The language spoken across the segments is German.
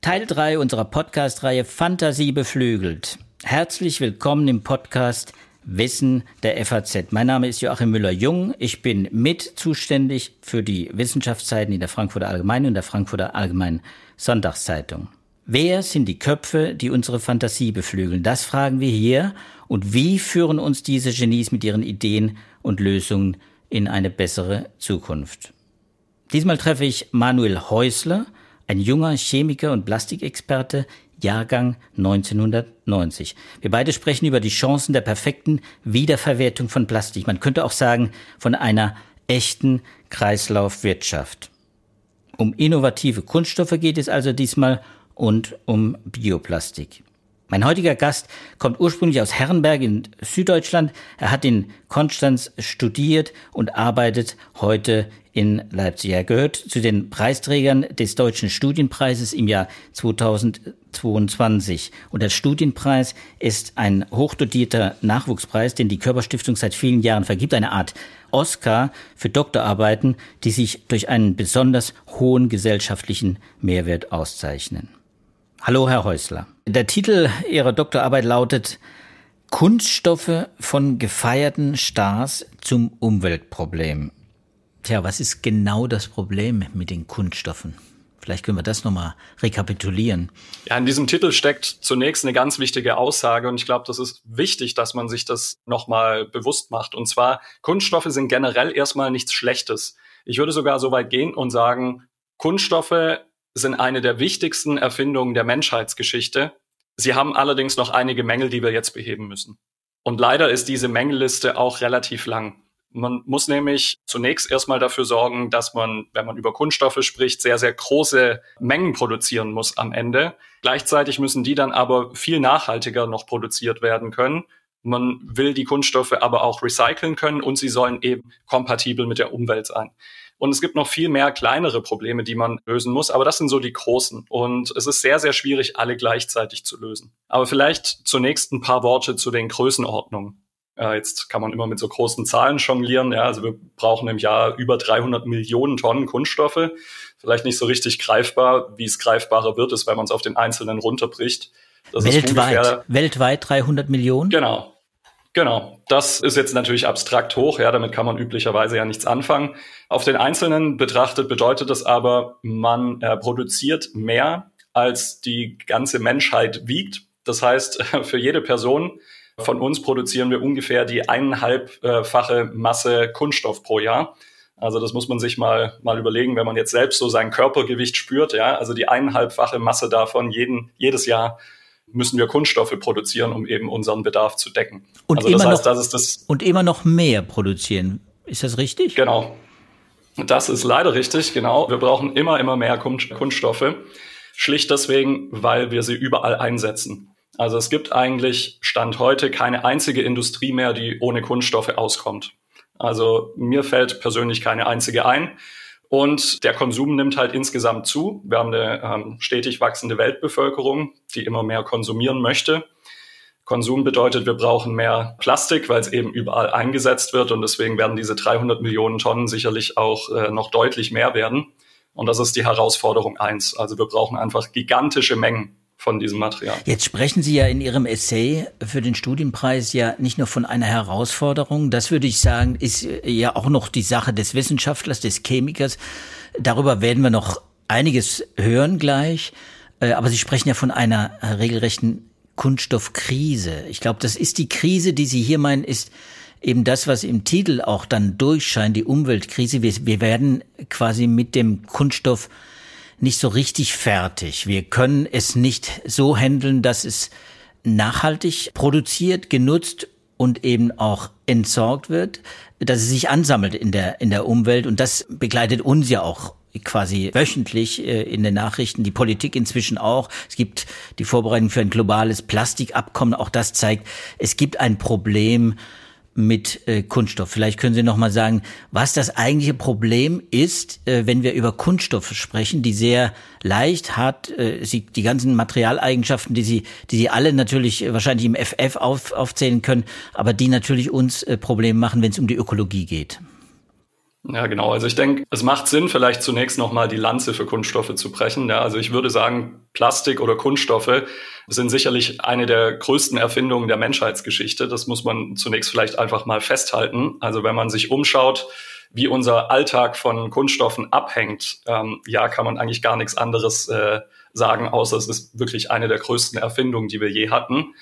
Teil 3 unserer Podcast-Reihe Fantasie beflügelt. Herzlich willkommen im Podcast Wissen der FAZ. Mein Name ist Joachim Müller-Jung. Ich bin mit zuständig für die Wissenschaftszeiten in der Frankfurter Allgemeinen und der Frankfurter Allgemeinen Sonntagszeitung. Wer sind die Köpfe, die unsere Fantasie beflügeln? Das fragen wir hier. Und wie führen uns diese Genies mit ihren Ideen und Lösungen in eine bessere Zukunft? Diesmal treffe ich Manuel Häusler, ein junger Chemiker und Plastikexperte, Jahrgang 1990. Wir beide sprechen über die Chancen der perfekten Wiederverwertung von Plastik. Man könnte auch sagen, von einer echten Kreislaufwirtschaft. Um innovative Kunststoffe geht es also diesmal und um Bioplastik. Mein heutiger Gast kommt ursprünglich aus Herrenberg in Süddeutschland. Er hat in Konstanz studiert und arbeitet heute in Leipzig. Er gehört zu den Preisträgern des Deutschen Studienpreises im Jahr 2022. Und der Studienpreis ist ein hochdotierter Nachwuchspreis, den die Körperstiftung seit vielen Jahren vergibt. Eine Art Oscar für Doktorarbeiten, die sich durch einen besonders hohen gesellschaftlichen Mehrwert auszeichnen. Hallo, Herr Häusler. Der Titel Ihrer Doktorarbeit lautet Kunststoffe von gefeierten Stars zum Umweltproblem. Tja, was ist genau das Problem mit den Kunststoffen? Vielleicht können wir das nochmal rekapitulieren. Ja, in diesem Titel steckt zunächst eine ganz wichtige Aussage und ich glaube, das ist wichtig, dass man sich das nochmal bewusst macht. Und zwar, Kunststoffe sind generell erstmal nichts Schlechtes. Ich würde sogar so weit gehen und sagen, Kunststoffe sind eine der wichtigsten Erfindungen der Menschheitsgeschichte. Sie haben allerdings noch einige Mängel, die wir jetzt beheben müssen. Und leider ist diese Mängelliste auch relativ lang. Man muss nämlich zunächst erstmal dafür sorgen, dass man, wenn man über Kunststoffe spricht, sehr, sehr große Mengen produzieren muss am Ende. Gleichzeitig müssen die dann aber viel nachhaltiger noch produziert werden können. Man will die Kunststoffe aber auch recyceln können und sie sollen eben kompatibel mit der Umwelt sein. Und es gibt noch viel mehr kleinere Probleme, die man lösen muss. Aber das sind so die großen. Und es ist sehr, sehr schwierig, alle gleichzeitig zu lösen. Aber vielleicht zunächst ein paar Worte zu den Größenordnungen. Äh, jetzt kann man immer mit so großen Zahlen jonglieren. Ja, also wir brauchen im Jahr über 300 Millionen Tonnen Kunststoffe. Vielleicht nicht so richtig greifbar. Wie es greifbarer wird, ist, wenn man es auf den Einzelnen runterbricht. Das weltweit, weltweit 300 Millionen? Genau. Genau, das ist jetzt natürlich abstrakt hoch, ja, damit kann man üblicherweise ja nichts anfangen. Auf den Einzelnen betrachtet bedeutet das aber, man äh, produziert mehr, als die ganze Menschheit wiegt. Das heißt, für jede Person von uns produzieren wir ungefähr die eineinhalbfache Masse Kunststoff pro Jahr. Also das muss man sich mal, mal überlegen, wenn man jetzt selbst so sein Körpergewicht spürt, ja, also die eineinhalbfache Masse davon jeden, jedes Jahr müssen wir Kunststoffe produzieren, um eben unseren Bedarf zu decken. Und, also immer, heißt, noch, und immer noch mehr produzieren. Ist das richtig? Genau. Das ist leider richtig, genau. Wir brauchen immer, immer mehr Kunststoffe. Schlicht deswegen, weil wir sie überall einsetzen. Also es gibt eigentlich Stand heute keine einzige Industrie mehr, die ohne Kunststoffe auskommt. Also mir fällt persönlich keine einzige ein. Und der Konsum nimmt halt insgesamt zu. Wir haben eine ähm, stetig wachsende Weltbevölkerung, die immer mehr konsumieren möchte. Konsum bedeutet, wir brauchen mehr Plastik, weil es eben überall eingesetzt wird. Und deswegen werden diese 300 Millionen Tonnen sicherlich auch äh, noch deutlich mehr werden. Und das ist die Herausforderung eins. Also wir brauchen einfach gigantische Mengen von diesem Material. Jetzt sprechen Sie ja in Ihrem Essay für den Studienpreis ja nicht nur von einer Herausforderung. Das würde ich sagen, ist ja auch noch die Sache des Wissenschaftlers, des Chemikers. Darüber werden wir noch einiges hören gleich. Äh, aber Sie sprechen ja von einer regelrechten Kunststoffkrise. Ich glaube, das ist die Krise, die Sie hier meinen, ist eben das, was im Titel auch dann durchscheint, die Umweltkrise. Wir, wir werden quasi mit dem Kunststoff nicht so richtig fertig. Wir können es nicht so handeln, dass es nachhaltig produziert, genutzt und eben auch entsorgt wird, dass es sich ansammelt in der, in der Umwelt. Und das begleitet uns ja auch quasi wöchentlich äh, in den Nachrichten, die Politik inzwischen auch. Es gibt die Vorbereitung für ein globales Plastikabkommen. Auch das zeigt, es gibt ein Problem mit äh, Kunststoff. Vielleicht können Sie noch mal sagen, was das eigentliche Problem ist, äh, wenn wir über Kunststoffe sprechen, die sehr leicht hat, äh, sie, die ganzen Materialeigenschaften, die Sie, die Sie alle natürlich äh, wahrscheinlich im FF auf, aufzählen können, aber die natürlich uns äh, Probleme machen, wenn es um die Ökologie geht. Ja, genau. Also ich denke, es macht Sinn, vielleicht zunächst nochmal die Lanze für Kunststoffe zu brechen. Ja, also ich würde sagen, Plastik oder Kunststoffe sind sicherlich eine der größten Erfindungen der Menschheitsgeschichte. Das muss man zunächst vielleicht einfach mal festhalten. Also wenn man sich umschaut, wie unser Alltag von Kunststoffen abhängt, ähm, ja, kann man eigentlich gar nichts anderes äh, sagen, außer es ist wirklich eine der größten Erfindungen, die wir je hatten.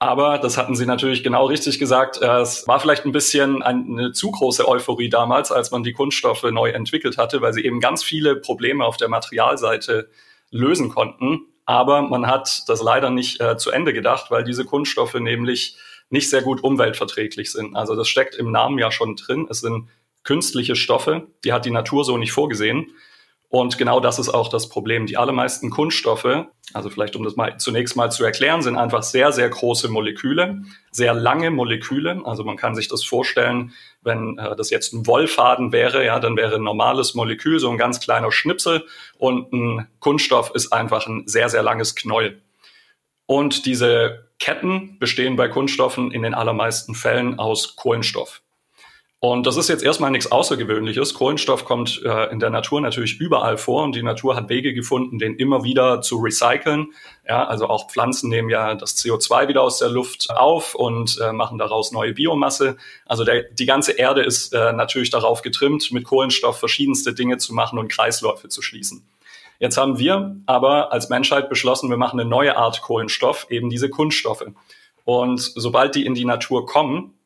Aber das hatten Sie natürlich genau richtig gesagt. Äh, es war vielleicht ein bisschen eine zu große Euphorie damals, als man die Kunststoffe neu entwickelt hatte, weil sie eben ganz viele Probleme auf der Materialseite lösen konnten. Aber man hat das leider nicht äh, zu Ende gedacht, weil diese Kunststoffe nämlich nicht sehr gut umweltverträglich sind. Also das steckt im Namen ja schon drin. Es sind künstliche Stoffe, die hat die Natur so nicht vorgesehen. Und genau das ist auch das Problem. Die allermeisten Kunststoffe, also vielleicht um das mal zunächst mal zu erklären, sind einfach sehr, sehr große Moleküle, sehr lange Moleküle. Also man kann sich das vorstellen, wenn äh, das jetzt ein Wollfaden wäre, ja, dann wäre ein normales Molekül so ein ganz kleiner Schnipsel und ein Kunststoff ist einfach ein sehr, sehr langes Knäuel. Und diese Ketten bestehen bei Kunststoffen in den allermeisten Fällen aus Kohlenstoff. Und das ist jetzt erstmal nichts Außergewöhnliches. Kohlenstoff kommt äh, in der Natur natürlich überall vor und die Natur hat Wege gefunden, den immer wieder zu recyceln. Ja, also auch Pflanzen nehmen ja das CO2 wieder aus der Luft auf und äh, machen daraus neue Biomasse. Also der, die ganze Erde ist äh, natürlich darauf getrimmt, mit Kohlenstoff verschiedenste Dinge zu machen und Kreisläufe zu schließen. Jetzt haben wir aber als Menschheit beschlossen, wir machen eine neue Art Kohlenstoff, eben diese Kunststoffe. Und sobald die in die Natur kommen,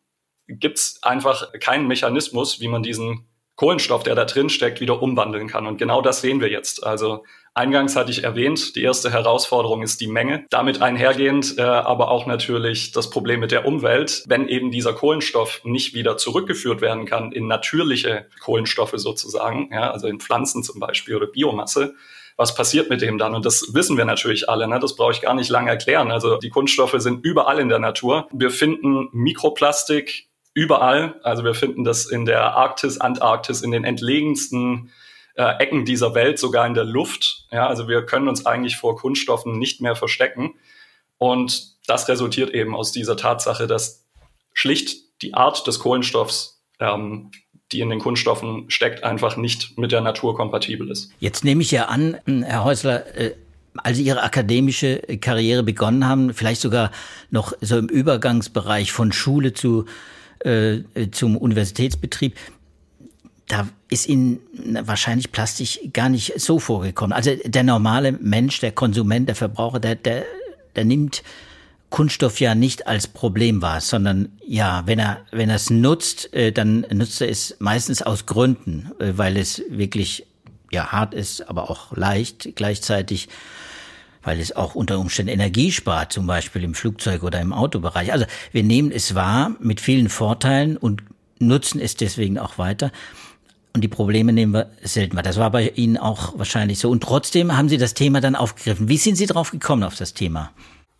gibt es einfach keinen Mechanismus, wie man diesen Kohlenstoff, der da drin steckt, wieder umwandeln kann. Und genau das sehen wir jetzt. Also eingangs hatte ich erwähnt, die erste Herausforderung ist die Menge. Damit einhergehend äh, aber auch natürlich das Problem mit der Umwelt. Wenn eben dieser Kohlenstoff nicht wieder zurückgeführt werden kann in natürliche Kohlenstoffe sozusagen, ja, also in Pflanzen zum Beispiel oder Biomasse, was passiert mit dem dann? Und das wissen wir natürlich alle, ne? das brauche ich gar nicht lange erklären. Also die Kunststoffe sind überall in der Natur. Wir finden Mikroplastik überall. Also wir finden das in der Arktis, Antarktis, in den entlegensten äh, Ecken dieser Welt, sogar in der Luft. Ja, also wir können uns eigentlich vor Kunststoffen nicht mehr verstecken. Und das resultiert eben aus dieser Tatsache, dass schlicht die Art des Kohlenstoffs, ähm, die in den Kunststoffen steckt, einfach nicht mit der Natur kompatibel ist. Jetzt nehme ich ja an, Herr Häusler, äh als Sie Ihre akademische Karriere begonnen haben, vielleicht sogar noch so im Übergangsbereich von Schule zu äh, zum Universitätsbetrieb, da ist Ihnen wahrscheinlich Plastik gar nicht so vorgekommen. Also der normale Mensch, der Konsument, der Verbraucher, der, der, der nimmt Kunststoff ja nicht als Problem wahr, sondern ja, wenn er wenn er es nutzt, äh, dann nutzt er es meistens aus Gründen, äh, weil es wirklich ja hart ist, aber auch leicht gleichzeitig weil es auch unter Umständen Energie spart, zum Beispiel im Flugzeug oder im Autobereich. Also wir nehmen es wahr mit vielen Vorteilen und nutzen es deswegen auch weiter. Und die Probleme nehmen wir selten wahr. Das war bei Ihnen auch wahrscheinlich so. Und trotzdem haben Sie das Thema dann aufgegriffen. Wie sind Sie drauf gekommen auf das Thema?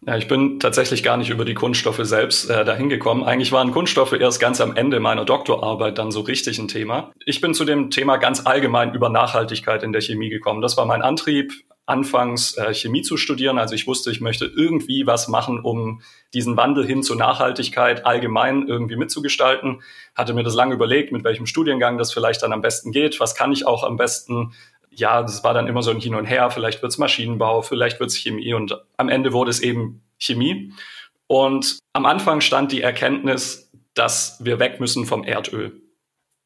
Ja, ich bin tatsächlich gar nicht über die Kunststoffe selbst äh, dahin gekommen. Eigentlich waren Kunststoffe erst ganz am Ende meiner Doktorarbeit dann so richtig ein Thema. Ich bin zu dem Thema ganz allgemein über Nachhaltigkeit in der Chemie gekommen. Das war mein Antrieb, anfangs äh, Chemie zu studieren. Also ich wusste, ich möchte irgendwie was machen, um diesen Wandel hin zur Nachhaltigkeit allgemein irgendwie mitzugestalten. Hatte mir das lange überlegt, mit welchem Studiengang das vielleicht dann am besten geht. Was kann ich auch am besten? Ja, das war dann immer so ein Hin und Her. Vielleicht wird's Maschinenbau, vielleicht wird's Chemie und am Ende wurde es eben Chemie. Und am Anfang stand die Erkenntnis, dass wir weg müssen vom Erdöl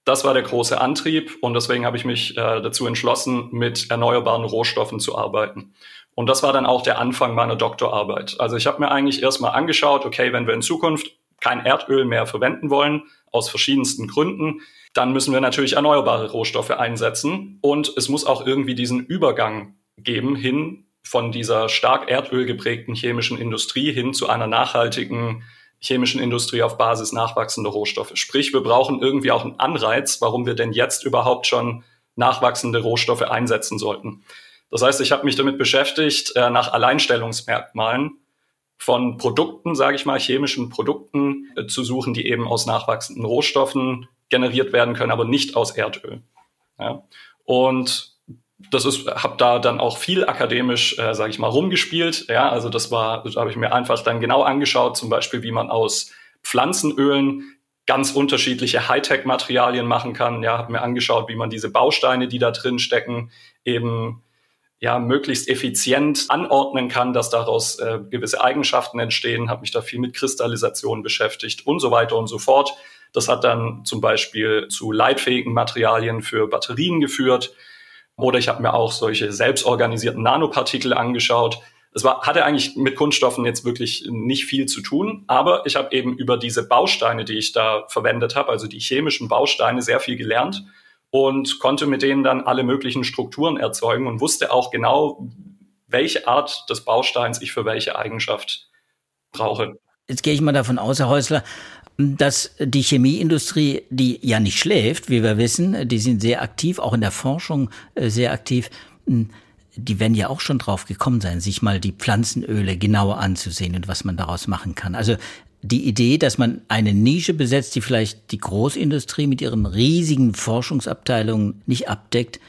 das war der große Antrieb und deswegen habe ich mich äh, dazu entschlossen, mit erneuerbaren Rohstoffen zu arbeiten. Und das war dann auch der Anfang meiner Doktorarbeit. Also ich habe mir eigentlich erstmal angeschaut, okay, wenn wir in Zukunft kein Erdöl mehr verwenden wollen, aus verschiedensten Gründen, dann müssen wir natürlich erneuerbare Rohstoffe einsetzen und es muss auch irgendwie diesen Übergang geben hin von dieser stark Erdöl geprägten chemischen Industrie hin zu einer nachhaltigen chemischen Industrie auf Basis nachwachsender Rohstoffe. Sprich, wir brauchen irgendwie auch einen Anreiz, warum wir denn jetzt überhaupt schon nachwachsende Rohstoffe einsetzen sollten. Das heißt, ich habe mich damit beschäftigt, äh, nach Alleinstellungsmerkmalen von Produkten, sage ich mal, chemischen Produkten äh, zu suchen, die eben aus nachwachsenden Rohstoffen generiert werden können, aber nicht aus Erdöl. Ja. Und das ist, habe da dann auch viel akademisch, äh, sage ich mal, rumgespielt. Ja, also das war, das habe ich mir einfach dann genau angeschaut, zum Beispiel, wie man aus Pflanzenölen ganz unterschiedliche Hightech-Materialien machen kann. Ja, habe mir angeschaut, wie man diese Bausteine, die da drin stecken, eben ja möglichst effizient anordnen kann, dass daraus äh, gewisse Eigenschaften entstehen. Habe mich da viel mit Kristallisation beschäftigt und so weiter und so fort. Das hat dann zum Beispiel zu leitfähigen Materialien für Batterien geführt. Oder ich habe mir auch solche selbstorganisierten Nanopartikel angeschaut. Es war, hatte eigentlich mit Kunststoffen jetzt wirklich nicht viel zu tun, aber ich habe eben über diese Bausteine, die ich da verwendet habe, also die chemischen Bausteine, sehr viel gelernt und konnte mit denen dann alle möglichen Strukturen erzeugen und wusste auch genau, welche Art des Bausteins ich für welche Eigenschaft brauche. Jetzt gehe ich mal davon aus, Herr Häusler, dass die Chemieindustrie, die ja nicht schläft, wie wir wissen, die sind sehr aktiv, auch in der Forschung äh, sehr aktiv, hm, die werden ja auch schon drauf gekommen sein, sich mal die Pflanzenöle genauer anzusehen und was man daraus machen kann. Also die Idee, dass man eine Nische besetzt, die vielleicht die Großindustrie mit ihren riesigen Forschungsabteilungen nicht abdeckt,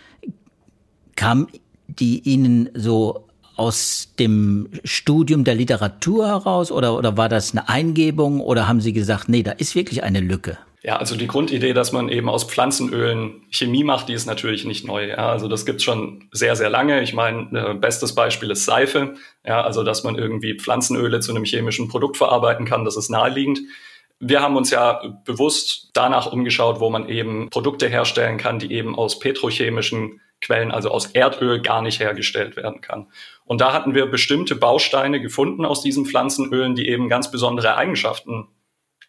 kam die Ihnen so aus dem Studium der Literatur heraus oder, oder war das eine Eingebung oder haben Sie gesagt, nee, da ist wirklich eine Lücke? Ja, also die Grundidee, dass man eben aus Pflanzenölen Chemie macht, die ist natürlich nicht neu. Ja, also das gibt's schon sehr, sehr lange. Ich meine, äh, bestes Beispiel ist Seife. Ja, also dass man irgendwie Pflanzenöle zu einem chemischen Produkt verarbeiten kann, das ist naheliegend. Wir haben uns ja bewusst danach umgeschaut, wo man eben Produkte herstellen kann, die eben aus petrochemischen Quellen, also aus Erdöl, gar nicht hergestellt werden kann. Und da hatten wir bestimmte Bausteine gefunden aus diesen Pflanzenölen, die eben ganz besondere Eigenschaften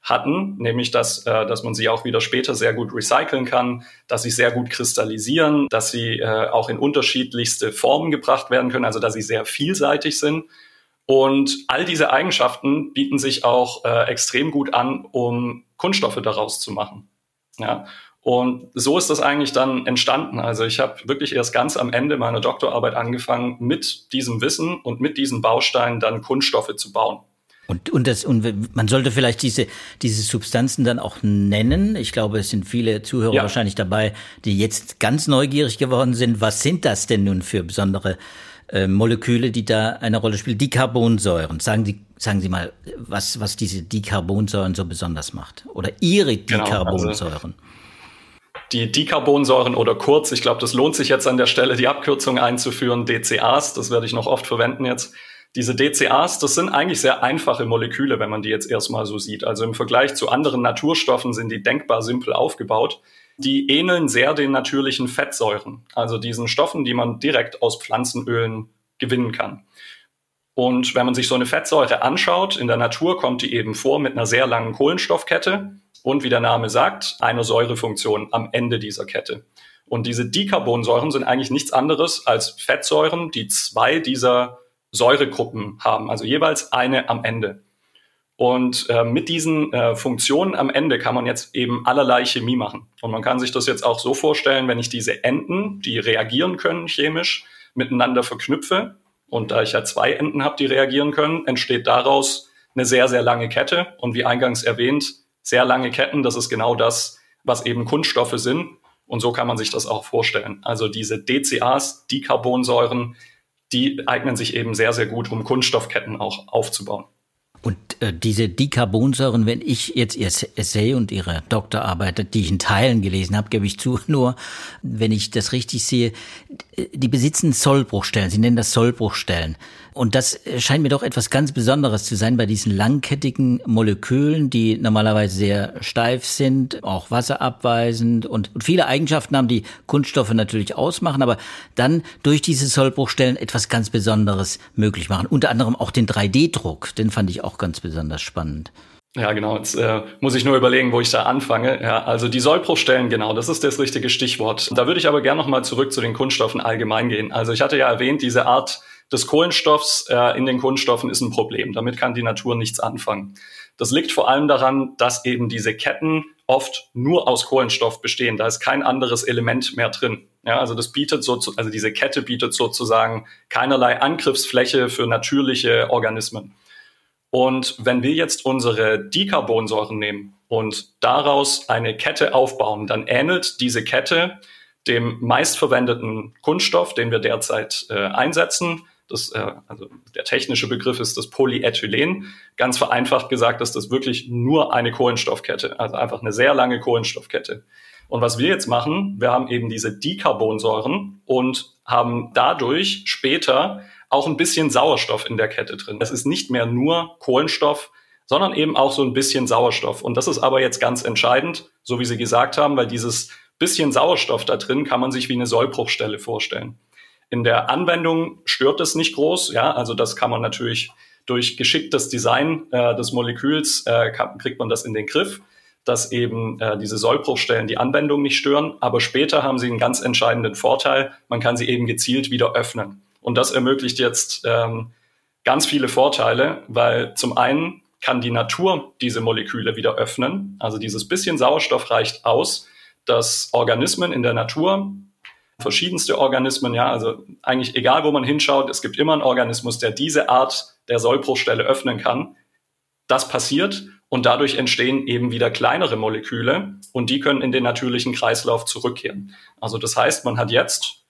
hatten, nämlich dass, äh, dass man sie auch wieder später sehr gut recyceln kann, dass sie sehr gut kristallisieren, dass sie äh, auch in unterschiedlichste Formen gebracht werden können, also dass sie sehr vielseitig sind. Und all diese Eigenschaften bieten sich auch äh, extrem gut an, um Kunststoffe daraus zu machen. Ja. Und so ist das eigentlich dann entstanden. Also ich habe wirklich erst ganz am Ende meiner Doktorarbeit angefangen, mit diesem Wissen und mit diesen Bausteinen dann Kunststoffe zu bauen. Und, und, das, und man sollte vielleicht diese, diese Substanzen dann auch nennen. Ich glaube, es sind viele Zuhörer ja. wahrscheinlich dabei, die jetzt ganz neugierig geworden sind. Was sind das denn nun für besondere äh, Moleküle, die da eine Rolle spielen? Dicarbonsäuren. Sagen Sie, sagen Sie mal, was, was diese Dicarbonsäuren so besonders macht. Oder Ihre Dicarbonsäuren. Genau, also die Dicarbonsäuren oder kurz, ich glaube, das lohnt sich jetzt an der Stelle, die Abkürzung einzuführen, DCAs, das werde ich noch oft verwenden jetzt diese DCAs, das sind eigentlich sehr einfache Moleküle, wenn man die jetzt erstmal so sieht. Also im Vergleich zu anderen Naturstoffen sind die denkbar simpel aufgebaut. Die ähneln sehr den natürlichen Fettsäuren, also diesen Stoffen, die man direkt aus Pflanzenölen gewinnen kann. Und wenn man sich so eine Fettsäure anschaut, in der Natur kommt die eben vor mit einer sehr langen Kohlenstoffkette und wie der Name sagt, einer Säurefunktion am Ende dieser Kette. Und diese Dicarbonsäuren sind eigentlich nichts anderes als Fettsäuren, die zwei dieser Säuregruppen haben, also jeweils eine am Ende. Und äh, mit diesen äh, Funktionen am Ende kann man jetzt eben allerlei Chemie machen. Und man kann sich das jetzt auch so vorstellen, wenn ich diese Enden, die reagieren können chemisch, miteinander verknüpfe. Und da ich ja zwei Enden habe, die reagieren können, entsteht daraus eine sehr, sehr lange Kette. Und wie eingangs erwähnt, sehr lange Ketten, das ist genau das, was eben Kunststoffe sind. Und so kann man sich das auch vorstellen. Also diese DCAs, Dicarbonsäuren, die eignen sich eben sehr, sehr gut, um Kunststoffketten auch aufzubauen. Und äh, diese Dicarbonsäuren, wenn ich jetzt Ihr Essay und Ihre Doktorarbeit, die ich in Teilen gelesen habe, gebe ich zu, nur wenn ich das richtig sehe, die besitzen Sollbruchstellen. Sie nennen das Sollbruchstellen. Und das scheint mir doch etwas ganz Besonderes zu sein bei diesen langkettigen Molekülen, die normalerweise sehr steif sind, auch wasserabweisend und, viele Eigenschaften haben, die Kunststoffe natürlich ausmachen, aber dann durch diese Sollbruchstellen etwas ganz Besonderes möglich machen. Unter anderem auch den 3D-Druck, den fand ich auch ganz besonders spannend. Ja, genau. Jetzt äh, muss ich nur überlegen, wo ich da anfange. Ja, also die Sollbruchstellen, genau, das ist das richtige Stichwort. Da würde ich aber gerne nochmal zurück zu den Kunststoffen allgemein gehen. Also ich hatte ja erwähnt, diese Art des Kohlenstoffs äh, in den Kunststoffen ist ein Problem. Damit kann die Natur nichts anfangen. Das liegt vor allem daran, dass eben diese Ketten oft nur aus Kohlenstoff bestehen. Da ist kein anderes Element mehr drin. Ja, also das bietet so, also diese Kette bietet sozusagen keinerlei Angriffsfläche für natürliche Organismen. Und wenn wir jetzt unsere Dicarbonsäuren nehmen und daraus eine Kette aufbauen, dann ähnelt diese Kette dem meistverwendeten Kunststoff, den wir derzeit äh, einsetzen, Das, äh, also der technische Begriff ist das Polyethylen. Ganz vereinfacht gesagt ist das wirklich nur eine Kohlenstoffkette, also einfach eine sehr lange Kohlenstoffkette. Und was wir jetzt machen, wir haben eben diese Dicarbonsäuren und haben dadurch später auch ein bisschen Sauerstoff in der Kette drin. Es ist nicht mehr nur Kohlenstoff, sondern eben auch so ein bisschen Sauerstoff. Und das ist aber jetzt ganz entscheidend, so wie Sie gesagt haben, weil dieses bisschen Sauerstoff da drin kann man sich wie eine Sollbruchstelle vorstellen. In der Anwendung stört es nicht groß, ja, also das kann man natürlich durch geschicktes Design äh, des Moleküls äh, kann, kriegt man das in den Griff dass eben äh, diese Sollbruchstellen die Anwendung nicht stören. Aber später haben sie einen ganz entscheidenden Vorteil. Man kann sie eben gezielt wieder öffnen. Und das ermöglicht jetzt ähm, ganz viele Vorteile, weil zum einen kann die Natur diese Moleküle wieder öffnen. Also dieses bisschen Sauerstoff reicht aus, dass Organismen in der Natur, verschiedenste Organismen, ja, also eigentlich egal, wo man hinschaut, es gibt immer einen Organismus, der diese Art der Sollbruchstelle öffnen kann. Das passiert und dadurch entstehen eben wieder kleinere Moleküle und die können in den natürlichen Kreislauf zurückkehren. Also das heißt, man hat jetzt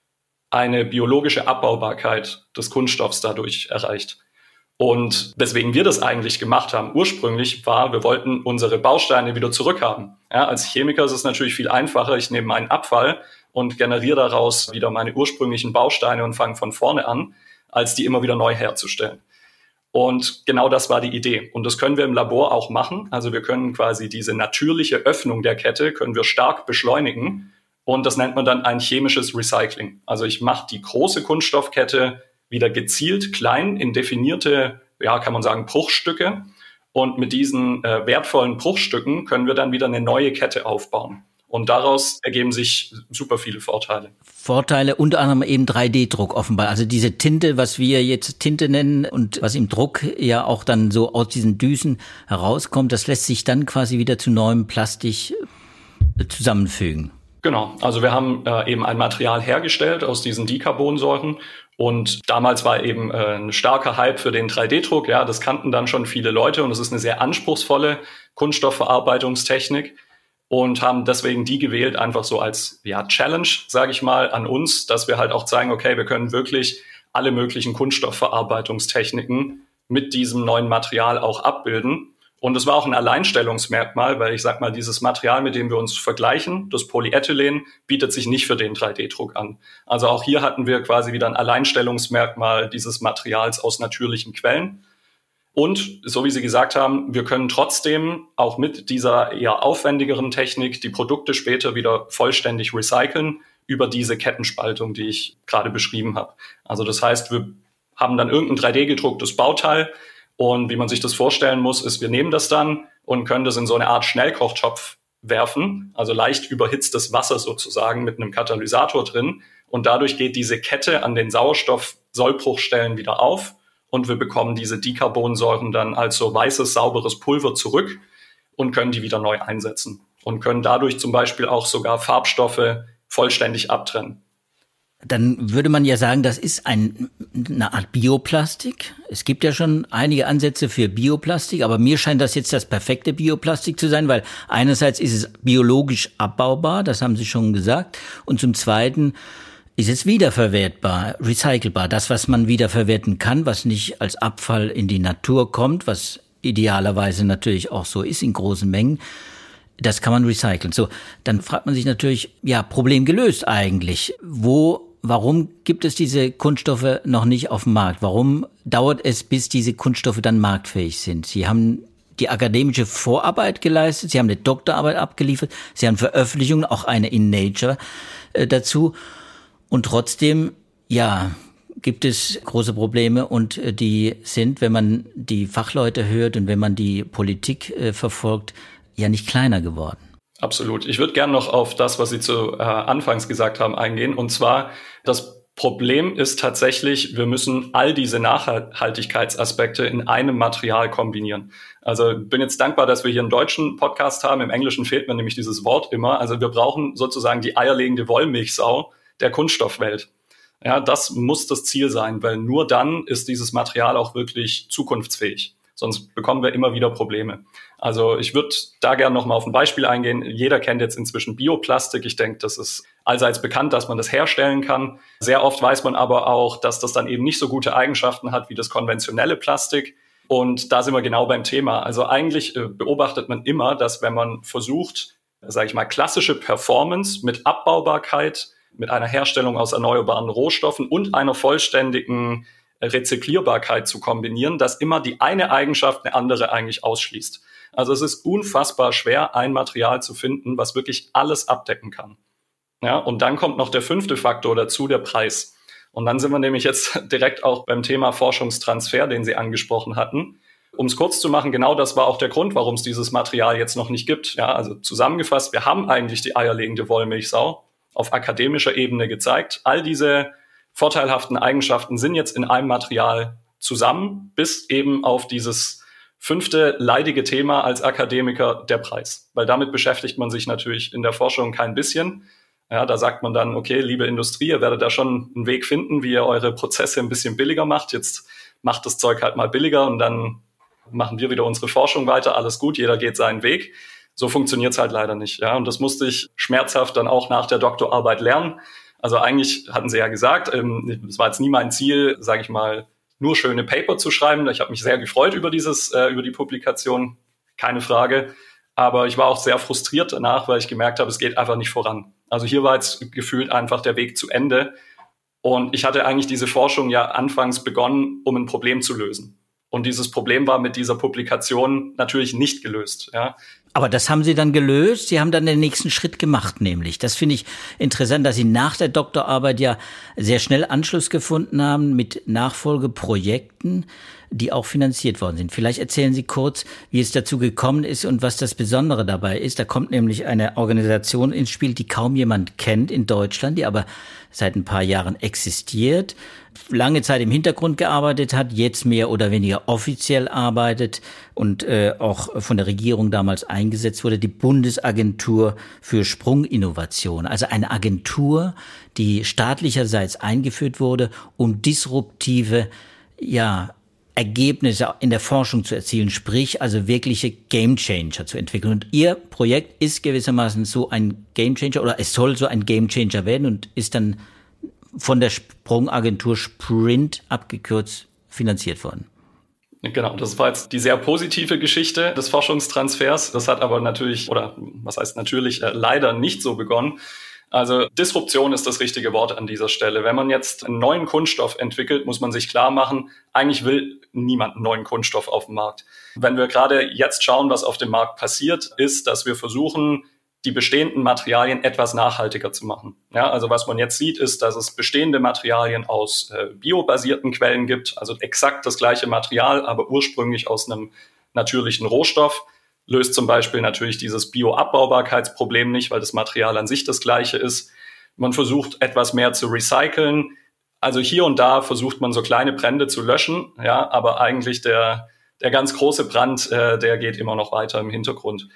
eine biologische Abbaubarkeit des Kunststoffs dadurch erreicht. Und weswegen wir das eigentlich gemacht haben, ursprünglich war, wir wollten unsere Bausteine wieder zurückhaben. Ja, als Chemiker ist es natürlich viel einfacher. Ich nehme meinen Abfall und generiere daraus wieder meine ursprünglichen Bausteine und fange von vorne an, als die immer wieder neu herzustellen. Und genau das war die Idee. Und das können wir im Labor auch machen. Also wir können quasi diese natürliche Öffnung der Kette können wir stark beschleunigen. Und das nennt man dann ein chemisches Recycling. Also ich mache die große Kunststoffkette wieder gezielt klein in definierte, ja, kann man sagen, Bruchstücke. Und mit diesen äh, wertvollen Bruchstücken können wir dann wieder eine neue Kette aufbauen. Und daraus ergeben sich super viele Vorteile. Vorteile unter anderem eben 3D-Druck offenbar. Also diese Tinte, was wir jetzt Tinte nennen und was im Druck ja auch dann so aus diesen Düsen herauskommt, das lässt sich dann quasi wieder zu neuem Plastik äh, zusammenfügen. Genau, also wir haben äh, eben ein Material hergestellt aus diesen Dicarbonsäuren und damals war eben äh, ein starker Hype für den 3D-Druck. Ja, das kannten dann schon viele Leute und es ist eine sehr anspruchsvolle Kunststoffverarbeitungstechnik und haben deswegen die gewählt, einfach so als ja, Challenge, sage ich mal, an uns, dass wir halt auch zeigen, okay, wir können wirklich alle möglichen Kunststoffverarbeitungstechniken mit diesem neuen Material auch abbilden. Und es war auch ein Alleinstellungsmerkmal, weil ich sag mal, dieses Material, mit dem wir uns vergleichen, das Polyethylen, bietet sich nicht für den 3D-Druck an. Also auch hier hatten wir quasi wieder ein Alleinstellungsmerkmal dieses Materials aus natürlichen Quellen. Und so wie Sie gesagt haben, wir können trotzdem auch mit dieser eher aufwendigeren Technik die Produkte später wieder vollständig recyceln über diese Kettenspaltung, die ich gerade beschrieben habe. Also das heißt, wir haben dann irgendein 3D gedrucktes Bauteil und wie man sich das vorstellen muss, ist, wir nehmen das dann und können das in so eine Art Schnellkochtopf werfen, also leicht überhitztes Wasser sozusagen mit einem Katalysator drin und dadurch geht diese Kette an den Sauerstoff-Sollbruchstellen wieder auf und wir bekommen diese Dicarbonsäuren dann als so weißes, sauberes Pulver zurück und können die wieder neu einsetzen und können dadurch zum Beispiel auch sogar Farbstoffe vollständig abtrennen. Dann würde man ja sagen, das ist ein, eine Art Bioplastik. Es gibt ja schon einige Ansätze für Bioplastik, aber mir scheint das jetzt das perfekte Bioplastik zu sein, weil einerseits ist es biologisch abbaubar, das haben Sie schon gesagt, und zum Zweiten ist es wiederverwertbar, recycelbar. Das, was man wiederverwerten kann, was nicht als Abfall in die Natur kommt, was idealerweise natürlich auch so ist in großen Mengen, das kann man recyceln. So, dann fragt man sich natürlich, ja, Problem gelöst eigentlich. Wo, warum gibt es diese Kunststoffe noch nicht auf dem Markt? Warum dauert es, bis diese Kunststoffe dann marktfähig sind? Sie haben die akademische Vorarbeit geleistet, Sie haben eine Doktorarbeit abgeliefert, Sie haben Veröffentlichungen, auch eine in Nature äh, dazu. Und trotzdem, ja, gibt es große Probleme und äh, die sind, wenn man die Fachleute hört und wenn man die Politik äh, verfolgt, ja nicht kleiner geworden. Absolut. Ich würde gerne noch auf das, was Sie zu äh, Anfangs gesagt haben, eingehen. Und zwar, das Problem ist tatsächlich, wir müssen all diese Nachhaltigkeitsaspekte in einem Material kombinieren. Also bin jetzt dankbar, dass wir hier einen deutschen Podcast haben. Im Englischen fehlt mir nämlich dieses Wort immer. Also wir brauchen sozusagen die eierlegende Wollmilchsau der Kunststoffwelt. Ja, das muss das Ziel sein, weil nur dann ist dieses Material auch wirklich zukunftsfähig. sonst bekommen wir immer wieder Probleme. Also ich würde da gerne nochmal auf ein Beispiel eingehen. Jeder kennt jetzt inzwischen Bioplastik. Ich denke, das ist allseits bekannt, dass man das herstellen kann. Sehr oft weiß man aber auch, dass das dann eben nicht so gute Eigenschaften hat wie das konventionelle Plastik. Und da sind wir genau beim Thema. Also eigentlich äh, beobachtet man immer, dass wenn man versucht, sage ich mal, klassische Performance mit Abbaubarkeit, mit einer Herstellung aus erneuerbaren Rohstoffen und einer vollständigen Rezyklierbarkeit zu kombinieren, dass immer die eine Eigenschaft eine andere eigentlich ausschließt. Also es ist unfassbar schwer, ein Material zu finden, was wirklich alles abdecken kann. Ja, und dann kommt noch der fünfte Faktor dazu, der Preis. Und dann sind wir nämlich jetzt direkt auch beim Thema Forschungstransfer, den Sie angesprochen hatten. Um es kurz zu machen, genau das war auch der Grund, warum es dieses Material jetzt noch nicht gibt. Ja, also zusammengefasst, wir haben eigentlich die eierlegende Wollmilchsau auf akademischer Ebene gezeigt. All diese vorteilhaften Eigenschaften sind jetzt in einem Material zusammen, bis eben auf dieses fünfte leidige Thema als Akademiker der Preis. Weil damit beschäftigt man sich natürlich in der Forschung kein bisschen. Ja, da sagt man dann, okay, liebe Industrie, ihr werdet da schon einen Weg finden, wie ihr eure Prozesse ein bisschen billiger macht. Jetzt macht das Zeug halt mal billiger und dann machen wir wieder unsere Forschung weiter. Alles gut, jeder geht seinen Weg. So funktioniert's halt leider nicht. Ja, und das musste ich schmerzhaft dann auch nach der Doktorarbeit lernen. Also eigentlich hatten sie ja gesagt, ähm, es war jetzt nie mein Ziel, sage ich mal, nur schöne Paper zu schreiben. Ich habe mich sehr gefreut über dieses, äh, über die Publikation, keine Frage. Aber ich war auch sehr frustriert danach, weil ich gemerkt habe, es geht einfach nicht voran. Also hier war jetzt gefühlt einfach der Weg zu Ende. Und ich hatte eigentlich diese Forschung ja anfangs begonnen, um ein Problem zu lösen. Und dieses Problem war mit dieser Publikation natürlich nicht gelöst. Ja. Aber das haben Sie dann gelöst. Sie haben dann den nächsten Schritt gemacht, nämlich. Das finde ich interessant, dass Sie nach der Doktorarbeit ja sehr schnell Anschluss gefunden haben mit Nachfolgeprojekten, die auch finanziert worden sind. Vielleicht erzählen Sie kurz, wie es dazu gekommen ist und was das Besondere dabei ist. Da kommt nämlich eine Organisation ins Spiel, die kaum jemand kennt in Deutschland, die aber seit ein paar Jahren existiert lange Zeit im Hintergrund gearbeitet hat, jetzt mehr oder weniger offiziell arbeitet und äh, auch von der Regierung damals eingesetzt wurde, die Bundesagentur für Sprunginnovation. Also eine Agentur, die staatlicherseits eingeführt wurde, um disruptive, ja, Ergebnisse in der Forschung zu erzielen, sprich also wirkliche Gamechanger zu entwickeln. Und Ihr Projekt ist gewissermaßen so ein Gamechanger oder es soll so ein Gamechanger werden und ist dann von der Sprungagentur Sprint abgekürzt finanziert worden. Genau, das war jetzt die sehr positive Geschichte des Forschungstransfers. Das hat aber natürlich, oder was heißt natürlich, äh, leider nicht so begonnen. Also Disruption ist das richtige Wort an dieser Stelle. Wenn man jetzt einen neuen Kunststoff entwickelt, muss man sich klar machen, eigentlich will niemand einen neuen Kunststoff auf dem Markt. Wenn wir gerade jetzt schauen, was auf dem Markt passiert, ist, dass wir versuchen, die bestehenden Materialien etwas nachhaltiger zu machen. Ja, also was man jetzt sieht, ist, dass es bestehende Materialien aus äh, biobasierten Quellen gibt, also exakt das gleiche Material, aber ursprünglich aus einem natürlichen Rohstoff. Löst zum Beispiel natürlich dieses Bioabbaubarkeitsproblem nicht, weil das Material an sich das gleiche ist. Man versucht etwas mehr zu recyceln. Also hier und da versucht man so kleine Brände zu löschen, ja, aber eigentlich der, der ganz große Brand, äh, der geht immer noch weiter im Hintergrund.